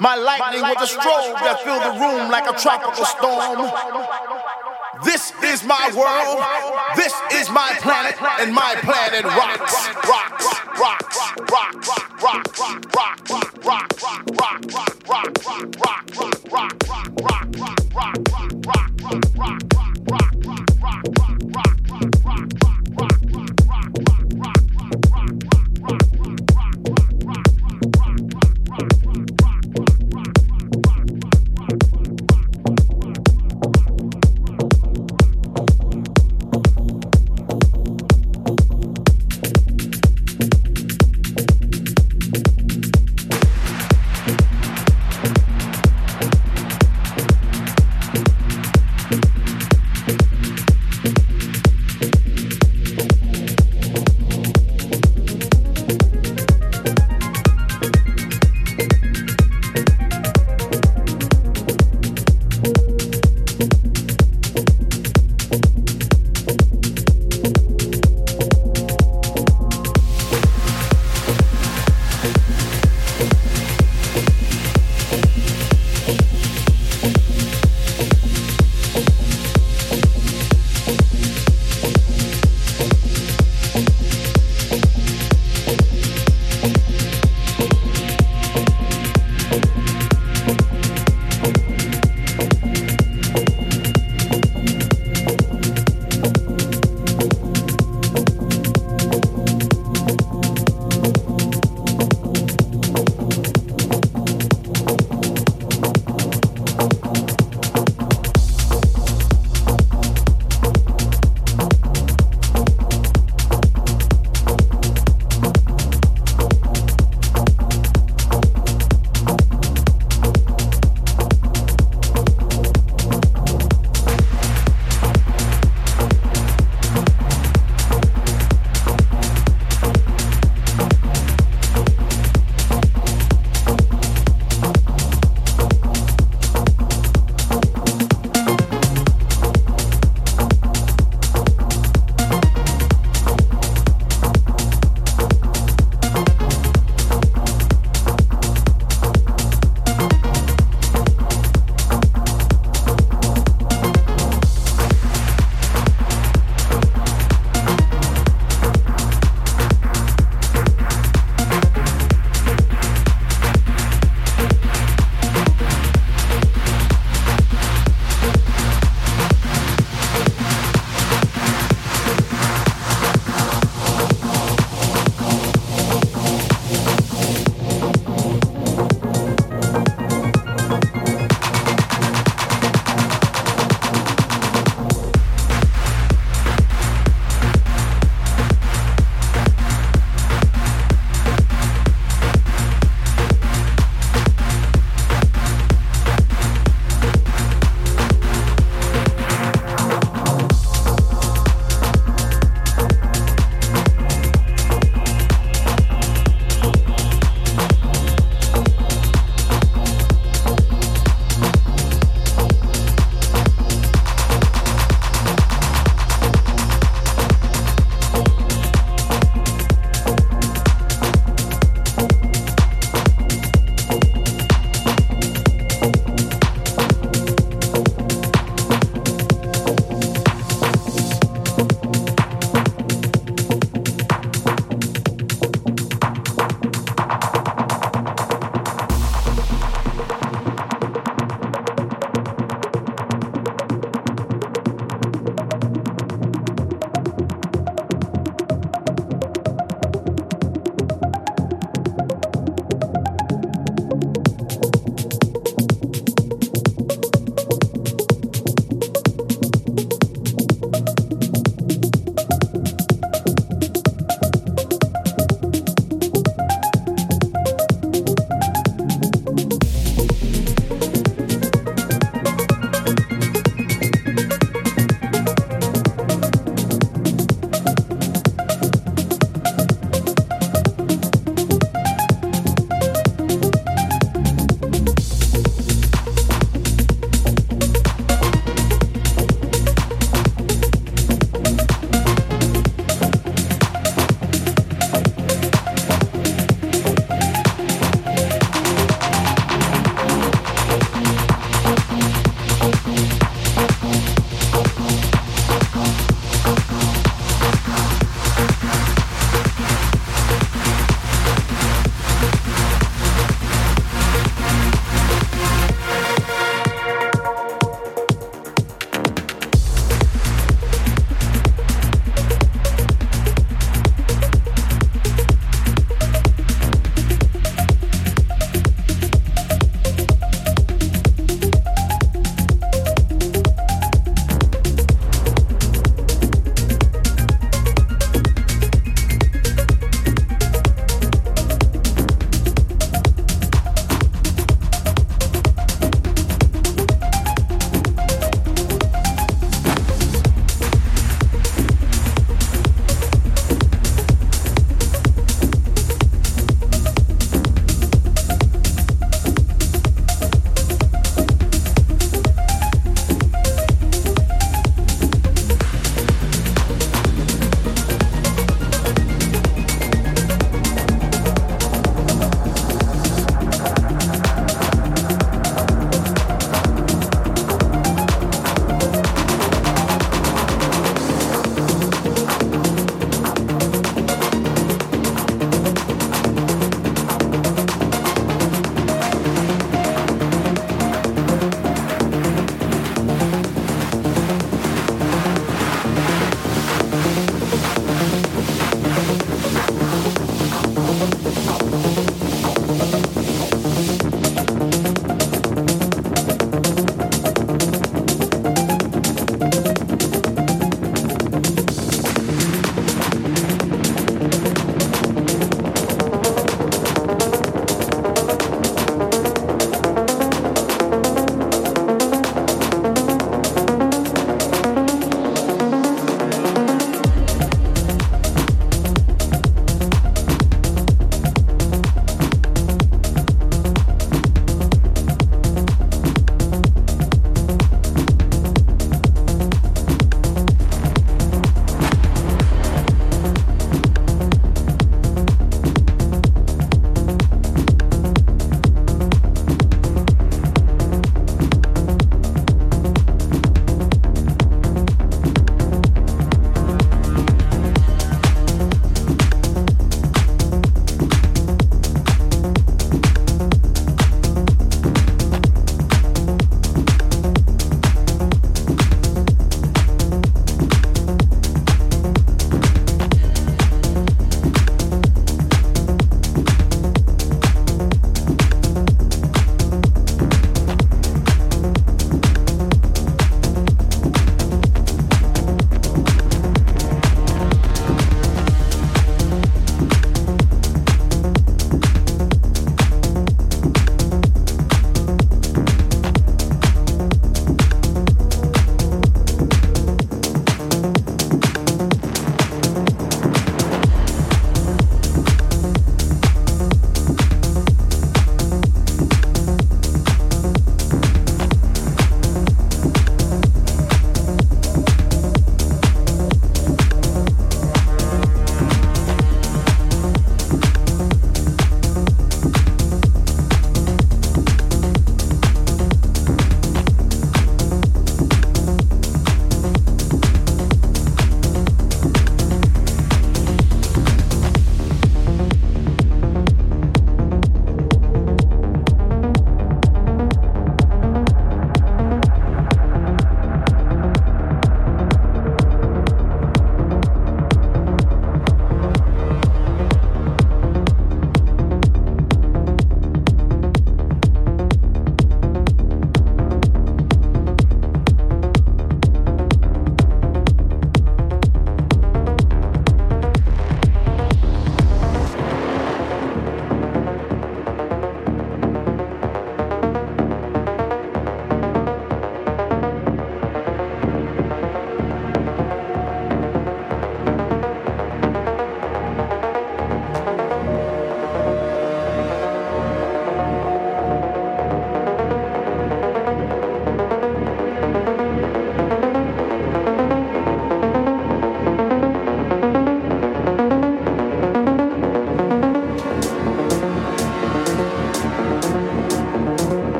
My lightning was a strobe that filled the room like a tropical storm. This is my world. This is my planet, and my planet rocks, rocks, rocks, rocks, rocks, rocks, rocks, rocks, rocks, rocks, rocks, rocks, rocks, rocks, rocks, rocks, rocks, rocks, rocks,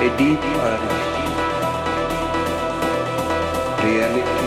a deep reality